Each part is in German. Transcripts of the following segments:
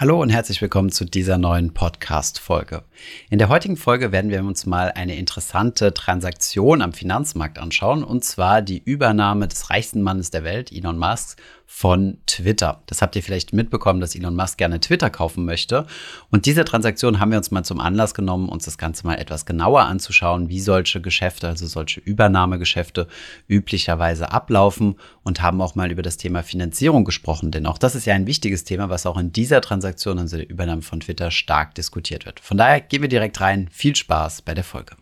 Hallo und herzlich willkommen zu dieser neuen Podcast-Folge. In der heutigen Folge werden wir uns mal eine interessante Transaktion am Finanzmarkt anschauen, und zwar die Übernahme des reichsten Mannes der Welt, Elon Musk, von Twitter. Das habt ihr vielleicht mitbekommen, dass Elon Musk gerne Twitter kaufen möchte. Und diese Transaktion haben wir uns mal zum Anlass genommen, uns das Ganze mal etwas genauer anzuschauen, wie solche Geschäfte, also solche Übernahmegeschäfte üblicherweise ablaufen und haben auch mal über das Thema Finanzierung gesprochen. Denn auch das ist ja ein wichtiges Thema, was auch in dieser Transaktion, also der Übernahme von Twitter, stark diskutiert wird. Von daher gehen wir direkt rein. Viel Spaß bei der Folge.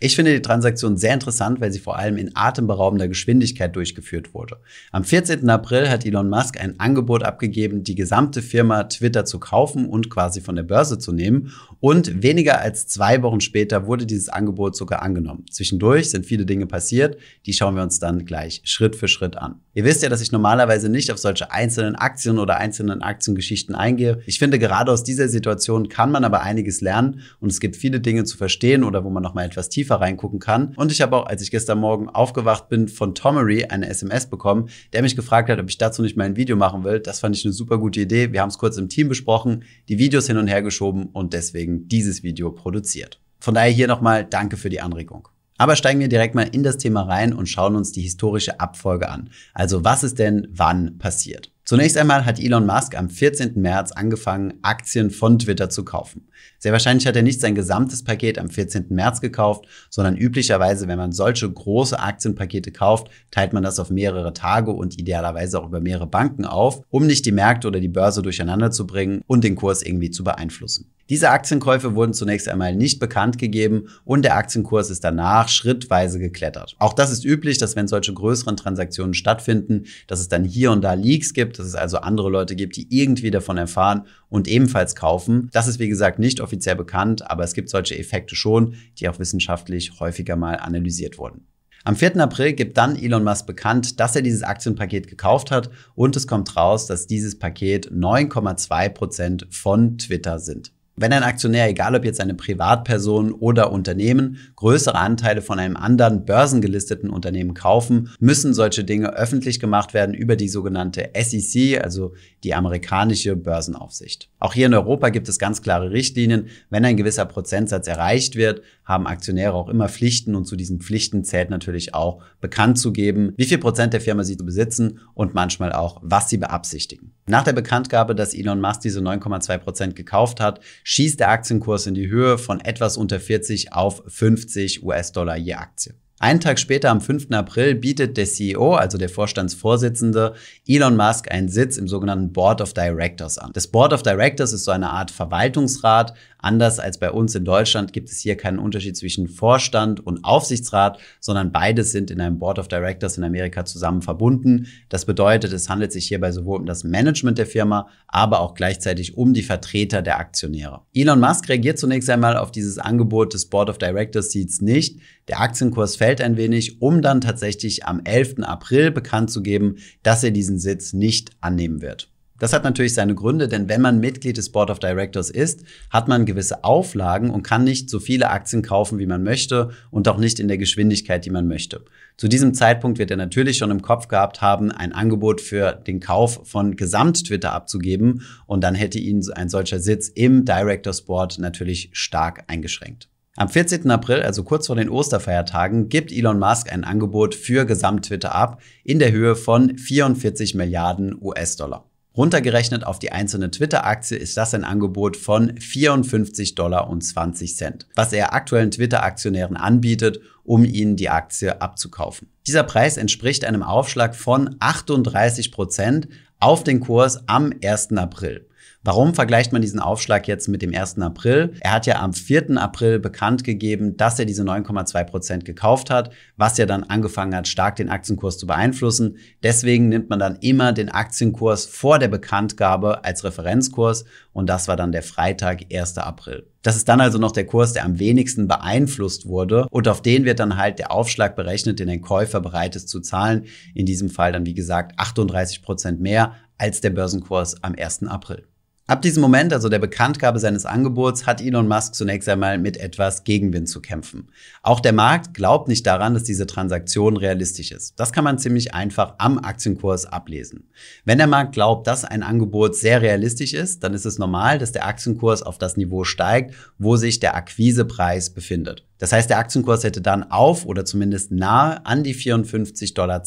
Ich finde die Transaktion sehr interessant, weil sie vor allem in atemberaubender Geschwindigkeit durchgeführt wurde. Am 14. April hat Elon Musk ein Angebot abgegeben, die gesamte Firma Twitter zu kaufen und quasi von der Börse zu nehmen. Und weniger als zwei Wochen später wurde dieses Angebot sogar angenommen. Zwischendurch sind viele Dinge passiert, die schauen wir uns dann gleich Schritt für Schritt an. Ihr wisst ja, dass ich normalerweise nicht auf solche einzelnen Aktien oder einzelnen Aktiengeschichten eingehe. Ich finde, gerade aus dieser Situation kann man aber einiges lernen und es gibt viele Dinge zu verstehen oder wo man noch mal etwas tiefer tiefer reingucken kann. Und ich habe auch, als ich gestern Morgen aufgewacht bin, von Tomery eine SMS bekommen, der mich gefragt hat, ob ich dazu nicht mal ein Video machen will. Das fand ich eine super gute Idee. Wir haben es kurz im Team besprochen, die Videos hin und her geschoben und deswegen dieses Video produziert. Von daher hier nochmal Danke für die Anregung. Aber steigen wir direkt mal in das Thema rein und schauen uns die historische Abfolge an. Also was ist denn wann passiert? Zunächst einmal hat Elon Musk am 14. März angefangen, Aktien von Twitter zu kaufen. Sehr wahrscheinlich hat er nicht sein gesamtes Paket am 14. März gekauft, sondern üblicherweise, wenn man solche große Aktienpakete kauft, teilt man das auf mehrere Tage und idealerweise auch über mehrere Banken auf, um nicht die Märkte oder die Börse durcheinander zu bringen und den Kurs irgendwie zu beeinflussen. Diese Aktienkäufe wurden zunächst einmal nicht bekannt gegeben und der Aktienkurs ist danach schrittweise geklettert. Auch das ist üblich, dass wenn solche größeren Transaktionen stattfinden, dass es dann hier und da Leaks gibt, dass es also andere Leute gibt, die irgendwie davon erfahren und ebenfalls kaufen. Das ist wie gesagt nicht offiziell bekannt, aber es gibt solche Effekte schon, die auch wissenschaftlich häufiger mal analysiert wurden. Am 4. April gibt dann Elon Musk bekannt, dass er dieses Aktienpaket gekauft hat und es kommt raus, dass dieses Paket 9,2 Prozent von Twitter sind. Wenn ein Aktionär, egal ob jetzt eine Privatperson oder Unternehmen, größere Anteile von einem anderen börsengelisteten Unternehmen kaufen, müssen solche Dinge öffentlich gemacht werden über die sogenannte SEC, also die amerikanische Börsenaufsicht. Auch hier in Europa gibt es ganz klare Richtlinien. Wenn ein gewisser Prozentsatz erreicht wird, haben Aktionäre auch immer Pflichten und zu diesen Pflichten zählt natürlich auch bekannt zu geben, wie viel Prozent der Firma sie besitzen und manchmal auch, was sie beabsichtigen. Nach der Bekanntgabe, dass Elon Musk diese 9,2 Prozent gekauft hat, schießt der Aktienkurs in die Höhe von etwas unter 40 auf 50 US-Dollar je Aktie. Einen Tag später, am 5. April, bietet der CEO, also der Vorstandsvorsitzende, Elon Musk einen Sitz im sogenannten Board of Directors an. Das Board of Directors ist so eine Art Verwaltungsrat. Anders als bei uns in Deutschland gibt es hier keinen Unterschied zwischen Vorstand und Aufsichtsrat, sondern beides sind in einem Board of Directors in Amerika zusammen verbunden. Das bedeutet, es handelt sich hierbei sowohl um das Management der Firma, aber auch gleichzeitig um die Vertreter der Aktionäre. Elon Musk reagiert zunächst einmal auf dieses Angebot des Board of Directors Seats nicht. Der Aktienkurs fällt ein wenig, um dann tatsächlich am 11. April bekannt zu geben, dass er diesen Sitz nicht annehmen wird. Das hat natürlich seine Gründe, denn wenn man Mitglied des Board of Directors ist, hat man gewisse Auflagen und kann nicht so viele Aktien kaufen, wie man möchte und auch nicht in der Geschwindigkeit, die man möchte. Zu diesem Zeitpunkt wird er natürlich schon im Kopf gehabt haben, ein Angebot für den Kauf von Gesamt-Twitter abzugeben und dann hätte ihn ein solcher Sitz im Directors Board natürlich stark eingeschränkt. Am 14. April, also kurz vor den Osterfeiertagen, gibt Elon Musk ein Angebot für Gesamt-Twitter ab in der Höhe von 44 Milliarden US-Dollar. Runtergerechnet auf die einzelne Twitter-Aktie ist das ein Angebot von 54 Dollar und 20 Cent, was er aktuellen Twitter-Aktionären anbietet, um ihnen die Aktie abzukaufen. Dieser Preis entspricht einem Aufschlag von 38 Prozent auf den Kurs am 1. April. Warum vergleicht man diesen Aufschlag jetzt mit dem 1. April? Er hat ja am 4. April bekannt gegeben, dass er diese 9,2 Prozent gekauft hat, was ja dann angefangen hat, stark den Aktienkurs zu beeinflussen. Deswegen nimmt man dann immer den Aktienkurs vor der Bekanntgabe als Referenzkurs und das war dann der Freitag, 1. April. Das ist dann also noch der Kurs, der am wenigsten beeinflusst wurde und auf den wird dann halt der Aufschlag berechnet, den ein Käufer bereit ist zu zahlen. In diesem Fall dann, wie gesagt, 38 Prozent mehr als der Börsenkurs am 1. April. Ab diesem Moment, also der Bekanntgabe seines Angebots, hat Elon Musk zunächst einmal mit etwas Gegenwind zu kämpfen. Auch der Markt glaubt nicht daran, dass diese Transaktion realistisch ist. Das kann man ziemlich einfach am Aktienkurs ablesen. Wenn der Markt glaubt, dass ein Angebot sehr realistisch ist, dann ist es normal, dass der Aktienkurs auf das Niveau steigt, wo sich der Akquisepreis befindet. Das heißt, der Aktienkurs hätte dann auf oder zumindest nahe an die 54,20 Dollar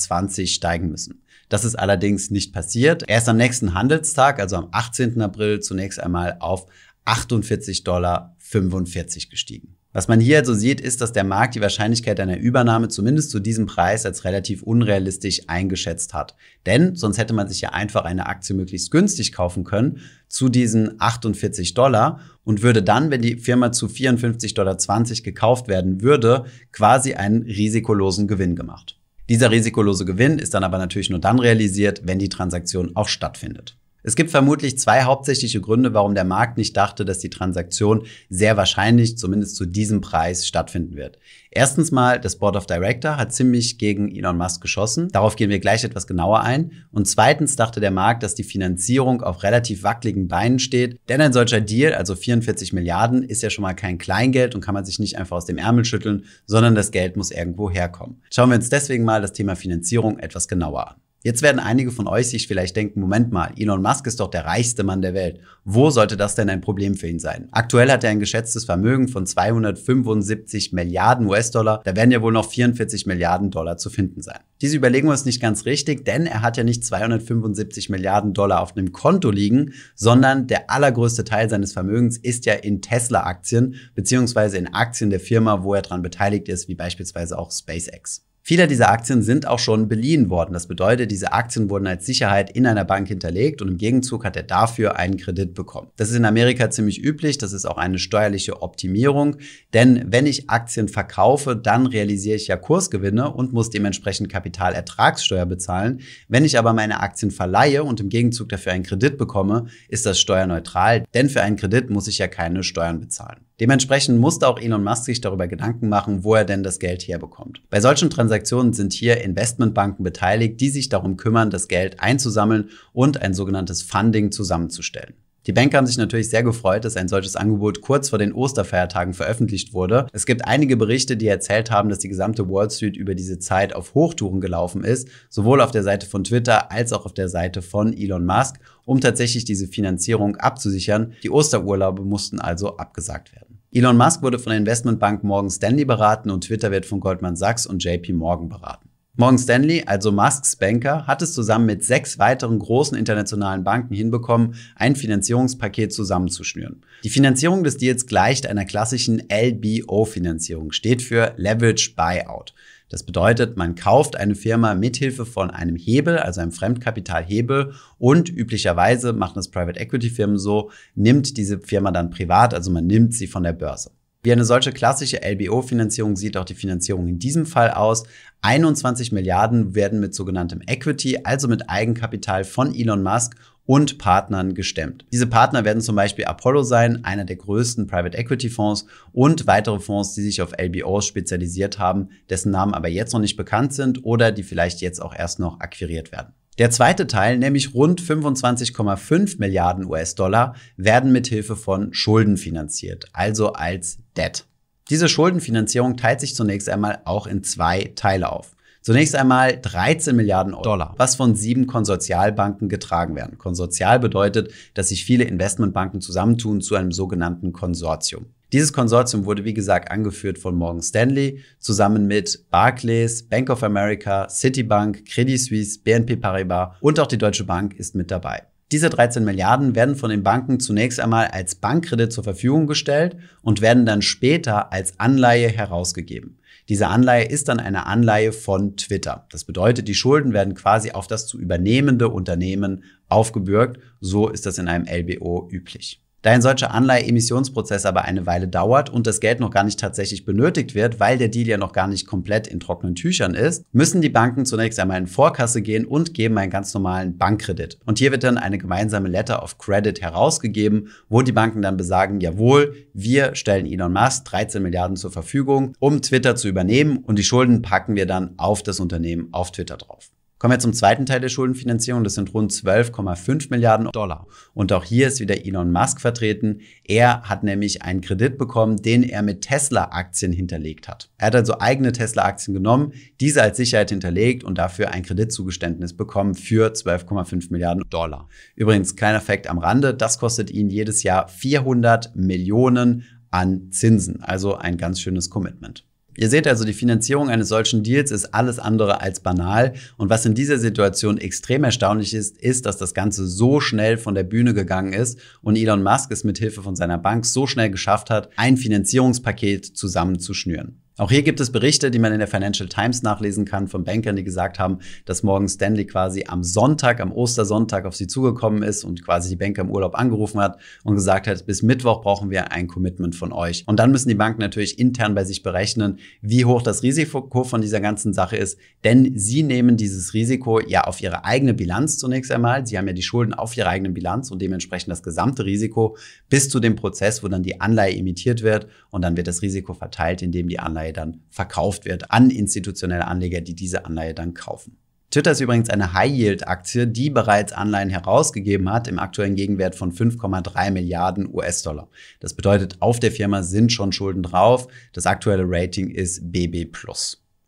steigen müssen. Das ist allerdings nicht passiert. Er ist am nächsten Handelstag, also am 18. April, zunächst einmal auf 48,45 Dollar gestiegen. Was man hier also sieht, ist, dass der Markt die Wahrscheinlichkeit einer Übernahme zumindest zu diesem Preis als relativ unrealistisch eingeschätzt hat. Denn sonst hätte man sich ja einfach eine Aktie möglichst günstig kaufen können zu diesen 48 Dollar und würde dann, wenn die Firma zu 54,20 Dollar gekauft werden würde, quasi einen risikolosen Gewinn gemacht. Dieser risikolose Gewinn ist dann aber natürlich nur dann realisiert, wenn die Transaktion auch stattfindet. Es gibt vermutlich zwei hauptsächliche Gründe, warum der Markt nicht dachte, dass die Transaktion sehr wahrscheinlich zumindest zu diesem Preis stattfinden wird. Erstens mal, das Board of Director hat ziemlich gegen Elon Musk geschossen. Darauf gehen wir gleich etwas genauer ein. Und zweitens dachte der Markt, dass die Finanzierung auf relativ wackeligen Beinen steht. Denn ein solcher Deal, also 44 Milliarden, ist ja schon mal kein Kleingeld und kann man sich nicht einfach aus dem Ärmel schütteln, sondern das Geld muss irgendwo herkommen. Schauen wir uns deswegen mal das Thema Finanzierung etwas genauer an. Jetzt werden einige von euch sich vielleicht denken, Moment mal, Elon Musk ist doch der reichste Mann der Welt. Wo sollte das denn ein Problem für ihn sein? Aktuell hat er ein geschätztes Vermögen von 275 Milliarden US-Dollar. Da werden ja wohl noch 44 Milliarden Dollar zu finden sein. Diese Überlegung ist nicht ganz richtig, denn er hat ja nicht 275 Milliarden Dollar auf einem Konto liegen, sondern der allergrößte Teil seines Vermögens ist ja in Tesla-Aktien beziehungsweise in Aktien der Firma, wo er dran beteiligt ist, wie beispielsweise auch SpaceX. Viele dieser Aktien sind auch schon beliehen worden. Das bedeutet, diese Aktien wurden als Sicherheit in einer Bank hinterlegt und im Gegenzug hat er dafür einen Kredit bekommen. Das ist in Amerika ziemlich üblich. Das ist auch eine steuerliche Optimierung. Denn wenn ich Aktien verkaufe, dann realisiere ich ja Kursgewinne und muss dementsprechend Kapitalertragssteuer bezahlen. Wenn ich aber meine Aktien verleihe und im Gegenzug dafür einen Kredit bekomme, ist das steuerneutral. Denn für einen Kredit muss ich ja keine Steuern bezahlen. Dementsprechend musste auch Elon Musk sich darüber Gedanken machen, wo er denn das Geld herbekommt. Bei solchen Transaktionen sind hier Investmentbanken beteiligt, die sich darum kümmern, das Geld einzusammeln und ein sogenanntes Funding zusammenzustellen. Die Banker haben sich natürlich sehr gefreut, dass ein solches Angebot kurz vor den Osterfeiertagen veröffentlicht wurde. Es gibt einige Berichte, die erzählt haben, dass die gesamte Wall Street über diese Zeit auf Hochtouren gelaufen ist, sowohl auf der Seite von Twitter als auch auf der Seite von Elon Musk, um tatsächlich diese Finanzierung abzusichern. Die Osterurlaube mussten also abgesagt werden. Elon Musk wurde von der Investmentbank Morgan Stanley beraten und Twitter wird von Goldman Sachs und JP Morgan beraten. Morgan Stanley, also Musks Banker, hat es zusammen mit sechs weiteren großen internationalen Banken hinbekommen, ein Finanzierungspaket zusammenzuschnüren. Die Finanzierung des Deals gleicht einer klassischen LBO-Finanzierung, steht für Leverage Buyout. Das bedeutet, man kauft eine Firma mithilfe von einem Hebel, also einem Fremdkapitalhebel und üblicherweise machen das Private Equity Firmen so, nimmt diese Firma dann privat, also man nimmt sie von der Börse. Wie eine solche klassische LBO-Finanzierung sieht auch die Finanzierung in diesem Fall aus. 21 Milliarden werden mit sogenanntem Equity, also mit Eigenkapital von Elon Musk und Partnern gestemmt. Diese Partner werden zum Beispiel Apollo sein, einer der größten Private Equity Fonds und weitere Fonds, die sich auf LBOs spezialisiert haben, dessen Namen aber jetzt noch nicht bekannt sind oder die vielleicht jetzt auch erst noch akquiriert werden. Der zweite Teil, nämlich rund 25,5 Milliarden US-Dollar, werden mit Hilfe von Schulden finanziert, also als Debt. Diese Schuldenfinanzierung teilt sich zunächst einmal auch in zwei Teile auf. Zunächst einmal 13 Milliarden Dollar, was von sieben Konsortialbanken getragen werden. Konsortial bedeutet, dass sich viele Investmentbanken zusammentun zu einem sogenannten Konsortium. Dieses Konsortium wurde, wie gesagt, angeführt von Morgan Stanley zusammen mit Barclays, Bank of America, Citibank, Credit Suisse, BNP Paribas und auch die Deutsche Bank ist mit dabei. Diese 13 Milliarden werden von den Banken zunächst einmal als Bankkredit zur Verfügung gestellt und werden dann später als Anleihe herausgegeben. Diese Anleihe ist dann eine Anleihe von Twitter. Das bedeutet, die Schulden werden quasi auf das zu übernehmende Unternehmen aufgebürgt. So ist das in einem LBO üblich. Da ein solcher Anleihe-Emissionsprozess aber eine Weile dauert und das Geld noch gar nicht tatsächlich benötigt wird, weil der Deal ja noch gar nicht komplett in trockenen Tüchern ist, müssen die Banken zunächst einmal in Vorkasse gehen und geben einen ganz normalen Bankkredit. Und hier wird dann eine gemeinsame Letter of Credit herausgegeben, wo die Banken dann besagen, jawohl, wir stellen Elon Musk 13 Milliarden zur Verfügung, um Twitter zu übernehmen und die Schulden packen wir dann auf das Unternehmen auf Twitter drauf. Kommen wir zum zweiten Teil der Schuldenfinanzierung. Das sind rund 12,5 Milliarden Dollar. Und auch hier ist wieder Elon Musk vertreten. Er hat nämlich einen Kredit bekommen, den er mit Tesla-Aktien hinterlegt hat. Er hat also eigene Tesla-Aktien genommen, diese als Sicherheit hinterlegt und dafür ein Kreditzugeständnis bekommen für 12,5 Milliarden Dollar. Übrigens, kleiner Fakt am Rande, das kostet ihn jedes Jahr 400 Millionen an Zinsen. Also ein ganz schönes Commitment. Ihr seht also, die Finanzierung eines solchen Deals ist alles andere als banal. Und was in dieser Situation extrem erstaunlich ist, ist, dass das Ganze so schnell von der Bühne gegangen ist und Elon Musk es mit Hilfe von seiner Bank so schnell geschafft hat, ein Finanzierungspaket zusammenzuschnüren. Auch hier gibt es Berichte, die man in der Financial Times nachlesen kann von Bankern, die gesagt haben, dass Morgan Stanley quasi am Sonntag, am Ostersonntag auf sie zugekommen ist und quasi die Banker im Urlaub angerufen hat und gesagt hat, bis Mittwoch brauchen wir ein Commitment von euch. Und dann müssen die Banken natürlich intern bei sich berechnen, wie hoch das Risiko von dieser ganzen Sache ist, denn sie nehmen dieses Risiko ja auf ihre eigene Bilanz zunächst einmal. Sie haben ja die Schulden auf ihrer eigenen Bilanz und dementsprechend das gesamte Risiko bis zu dem Prozess, wo dann die Anleihe emittiert wird und dann wird das Risiko verteilt, indem die Anleihe Anleihe dann verkauft wird an institutionelle Anleger, die diese Anleihe dann kaufen. Twitter ist übrigens eine High-Yield-Aktie, die bereits Anleihen herausgegeben hat im aktuellen Gegenwert von 5,3 Milliarden US-Dollar. Das bedeutet, auf der Firma sind schon Schulden drauf. Das aktuelle Rating ist BB+.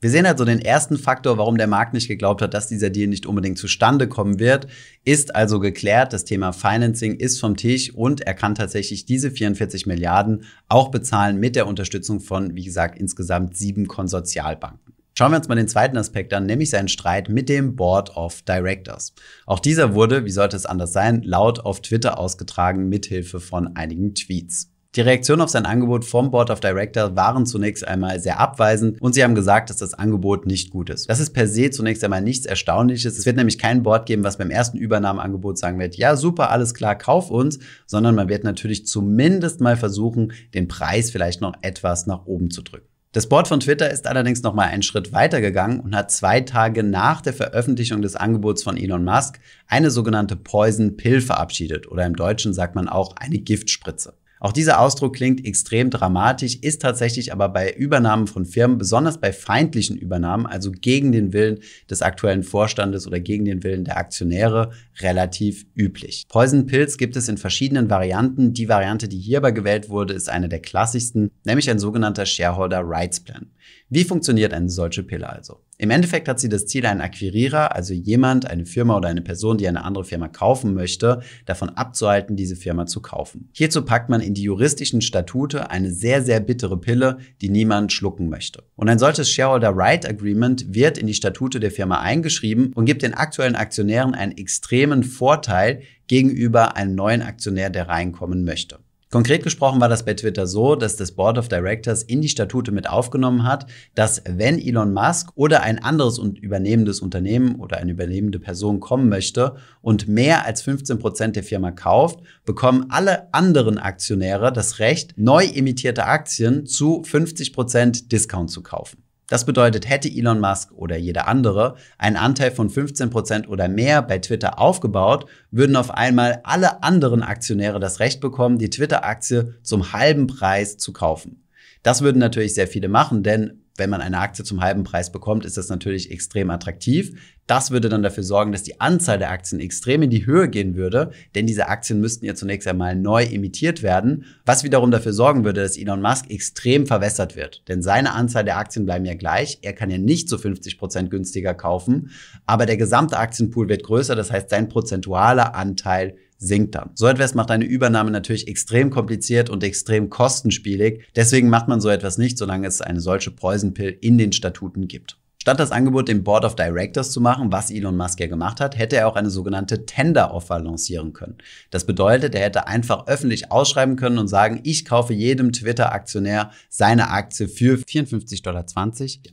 Wir sehen also den ersten Faktor, warum der Markt nicht geglaubt hat, dass dieser Deal nicht unbedingt zustande kommen wird, ist also geklärt. Das Thema Financing ist vom Tisch und er kann tatsächlich diese 44 Milliarden auch bezahlen mit der Unterstützung von, wie gesagt, insgesamt sieben Konsortialbanken. Schauen wir uns mal den zweiten Aspekt an, nämlich seinen Streit mit dem Board of Directors. Auch dieser wurde, wie sollte es anders sein, laut auf Twitter ausgetragen mithilfe von einigen Tweets. Die Reaktionen auf sein Angebot vom Board of Directors waren zunächst einmal sehr abweisend und sie haben gesagt, dass das Angebot nicht gut ist. Das ist per se zunächst einmal nichts Erstaunliches. Es wird nämlich kein Board geben, was beim ersten Übernahmeangebot sagen wird, ja super, alles klar, kauf uns, sondern man wird natürlich zumindest mal versuchen, den Preis vielleicht noch etwas nach oben zu drücken. Das Board von Twitter ist allerdings noch mal einen Schritt weiter gegangen und hat zwei Tage nach der Veröffentlichung des Angebots von Elon Musk eine sogenannte Poison Pill verabschiedet oder im Deutschen sagt man auch eine Giftspritze. Auch dieser Ausdruck klingt extrem dramatisch, ist tatsächlich aber bei Übernahmen von Firmen, besonders bei feindlichen Übernahmen, also gegen den Willen des aktuellen Vorstandes oder gegen den Willen der Aktionäre, relativ üblich. Poison Pills gibt es in verschiedenen Varianten. Die Variante, die hierbei gewählt wurde, ist eine der klassischsten, nämlich ein sogenannter Shareholder Rights Plan. Wie funktioniert eine solche Pille also? Im Endeffekt hat sie das Ziel, einen Akquirierer, also jemand, eine Firma oder eine Person, die eine andere Firma kaufen möchte, davon abzuhalten, diese Firma zu kaufen. Hierzu packt man in die juristischen Statute eine sehr, sehr bittere Pille, die niemand schlucken möchte. Und ein solches Shareholder Right Agreement wird in die Statute der Firma eingeschrieben und gibt den aktuellen Aktionären einen extremen Vorteil gegenüber einem neuen Aktionär, der reinkommen möchte. Konkret gesprochen war das bei Twitter so, dass das Board of Directors in die Statute mit aufgenommen hat, dass wenn Elon Musk oder ein anderes und übernehmendes Unternehmen oder eine übernehmende Person kommen möchte und mehr als 15 Prozent der Firma kauft, bekommen alle anderen Aktionäre das Recht, neu emittierte Aktien zu 50 Prozent Discount zu kaufen. Das bedeutet, hätte Elon Musk oder jeder andere einen Anteil von 15% oder mehr bei Twitter aufgebaut, würden auf einmal alle anderen Aktionäre das Recht bekommen, die Twitter-Aktie zum halben Preis zu kaufen. Das würden natürlich sehr viele machen, denn wenn man eine Aktie zum halben Preis bekommt, ist das natürlich extrem attraktiv. Das würde dann dafür sorgen, dass die Anzahl der Aktien extrem in die Höhe gehen würde, denn diese Aktien müssten ja zunächst einmal neu emittiert werden, was wiederum dafür sorgen würde, dass Elon Musk extrem verwässert wird. Denn seine Anzahl der Aktien bleiben ja gleich. Er kann ja nicht zu 50 Prozent günstiger kaufen, aber der gesamte Aktienpool wird größer. Das heißt, sein prozentualer Anteil sinkt dann. So etwas macht eine Übernahme natürlich extrem kompliziert und extrem kostenspielig. Deswegen macht man so etwas nicht, solange es eine solche Poison in den Statuten gibt. Statt das Angebot dem Board of Directors zu machen, was Elon Musk ja gemacht hat, hätte er auch eine sogenannte Tender Offer lancieren können. Das bedeutet, er hätte einfach öffentlich ausschreiben können und sagen, ich kaufe jedem Twitter-Aktionär seine Aktie für 54,20 Dollar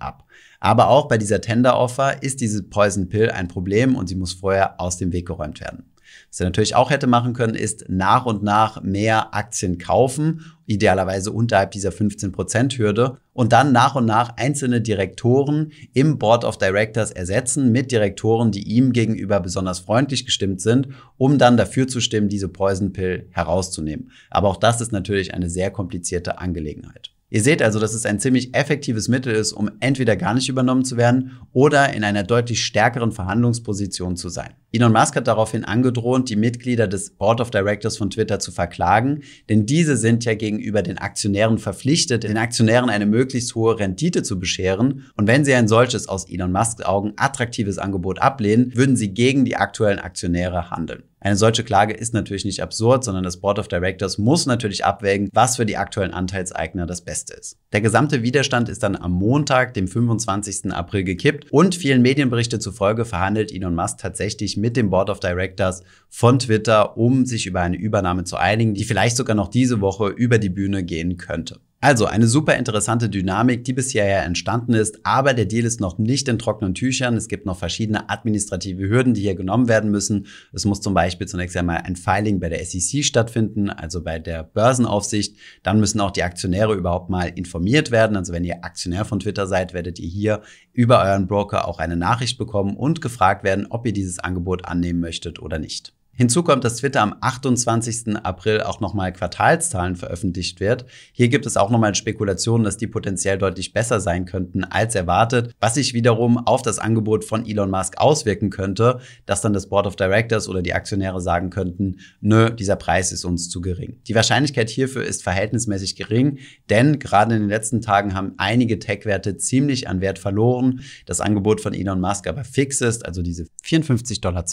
ab. Aber auch bei dieser Tender Offer ist diese Poison Pill ein Problem und sie muss vorher aus dem Weg geräumt werden. Was er natürlich auch hätte machen können, ist nach und nach mehr Aktien kaufen, idealerweise unterhalb dieser 15%-Hürde und dann nach und nach einzelne Direktoren im Board of Directors ersetzen mit Direktoren, die ihm gegenüber besonders freundlich gestimmt sind, um dann dafür zu stimmen, diese Poison Pill herauszunehmen. Aber auch das ist natürlich eine sehr komplizierte Angelegenheit. Ihr seht also, dass es ein ziemlich effektives Mittel ist, um entweder gar nicht übernommen zu werden oder in einer deutlich stärkeren Verhandlungsposition zu sein. Elon Musk hat daraufhin angedroht, die Mitglieder des Board of Directors von Twitter zu verklagen, denn diese sind ja gegenüber den Aktionären verpflichtet, den Aktionären eine möglichst hohe Rendite zu bescheren. Und wenn sie ein solches aus Elon Musks Augen attraktives Angebot ablehnen, würden sie gegen die aktuellen Aktionäre handeln. Eine solche Klage ist natürlich nicht absurd, sondern das Board of Directors muss natürlich abwägen, was für die aktuellen Anteilseigner das Beste ist. Der gesamte Widerstand ist dann am Montag, dem 25. April gekippt und vielen Medienberichte zufolge verhandelt Elon Musk tatsächlich mit dem Board of Directors von Twitter, um sich über eine Übernahme zu einigen, die vielleicht sogar noch diese Woche über die Bühne gehen könnte. Also eine super interessante Dynamik, die bisher ja entstanden ist, aber der Deal ist noch nicht in trockenen Tüchern. Es gibt noch verschiedene administrative Hürden, die hier genommen werden müssen. Es muss zum Beispiel zunächst einmal ein Filing bei der SEC stattfinden, also bei der Börsenaufsicht. Dann müssen auch die Aktionäre überhaupt mal informiert werden. Also wenn ihr Aktionär von Twitter seid, werdet ihr hier über euren Broker auch eine Nachricht bekommen und gefragt werden, ob ihr dieses Angebot annehmen möchtet oder nicht. Hinzu kommt, dass Twitter am 28. April auch nochmal Quartalszahlen veröffentlicht wird. Hier gibt es auch nochmal Spekulationen, dass die potenziell deutlich besser sein könnten als erwartet, was sich wiederum auf das Angebot von Elon Musk auswirken könnte, dass dann das Board of Directors oder die Aktionäre sagen könnten, nö, dieser Preis ist uns zu gering. Die Wahrscheinlichkeit hierfür ist verhältnismäßig gering, denn gerade in den letzten Tagen haben einige Tech-Werte ziemlich an Wert verloren. Das Angebot von Elon Musk aber fix ist, also diese 54,20 Dollar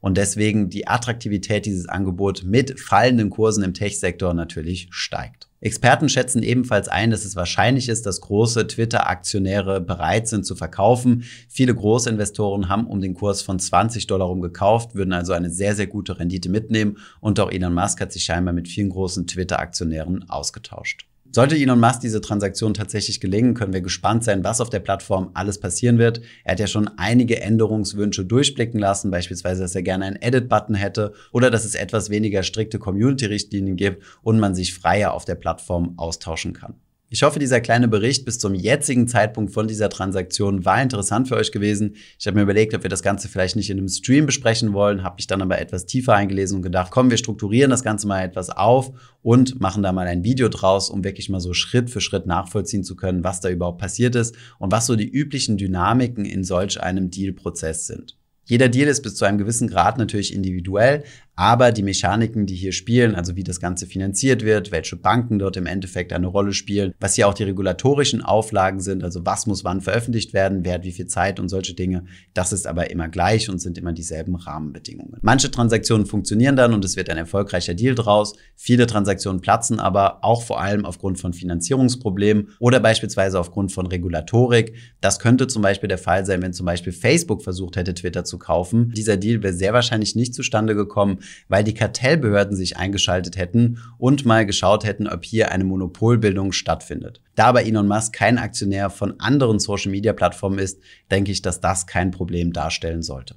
und deswegen die Attraktivität dieses Angebots mit fallenden Kursen im Tech-Sektor natürlich steigt. Experten schätzen ebenfalls ein, dass es wahrscheinlich ist, dass große Twitter-Aktionäre bereit sind zu verkaufen. Viele Großinvestoren haben um den Kurs von 20 Dollar rum gekauft, würden also eine sehr, sehr gute Rendite mitnehmen. Und auch Elon Musk hat sich scheinbar mit vielen großen Twitter-Aktionären ausgetauscht. Sollte Elon Musk diese Transaktion tatsächlich gelingen, können wir gespannt sein, was auf der Plattform alles passieren wird. Er hat ja schon einige Änderungswünsche durchblicken lassen, beispielsweise, dass er gerne einen Edit-Button hätte oder dass es etwas weniger strikte Community-Richtlinien gibt und man sich freier auf der Plattform austauschen kann. Ich hoffe, dieser kleine Bericht bis zum jetzigen Zeitpunkt von dieser Transaktion war interessant für euch gewesen. Ich habe mir überlegt, ob wir das Ganze vielleicht nicht in einem Stream besprechen wollen, habe mich dann aber etwas tiefer eingelesen und gedacht, komm, wir strukturieren das Ganze mal etwas auf und machen da mal ein Video draus, um wirklich mal so Schritt für Schritt nachvollziehen zu können, was da überhaupt passiert ist und was so die üblichen Dynamiken in solch einem Deal-Prozess sind. Jeder Deal ist bis zu einem gewissen Grad natürlich individuell, aber die Mechaniken, die hier spielen, also wie das Ganze finanziert wird, welche Banken dort im Endeffekt eine Rolle spielen, was hier auch die regulatorischen Auflagen sind, also was muss wann veröffentlicht werden, wer hat wie viel Zeit und solche Dinge, das ist aber immer gleich und sind immer dieselben Rahmenbedingungen. Manche Transaktionen funktionieren dann und es wird ein erfolgreicher Deal draus. Viele Transaktionen platzen aber auch vor allem aufgrund von Finanzierungsproblemen oder beispielsweise aufgrund von Regulatorik. Das könnte zum Beispiel der Fall sein, wenn zum Beispiel Facebook versucht hätte, Twitter zu kaufen. Dieser Deal wäre sehr wahrscheinlich nicht zustande gekommen, weil die Kartellbehörden sich eingeschaltet hätten und mal geschaut hätten, ob hier eine Monopolbildung stattfindet. Da aber Elon Musk kein Aktionär von anderen Social-Media-Plattformen ist, denke ich, dass das kein Problem darstellen sollte.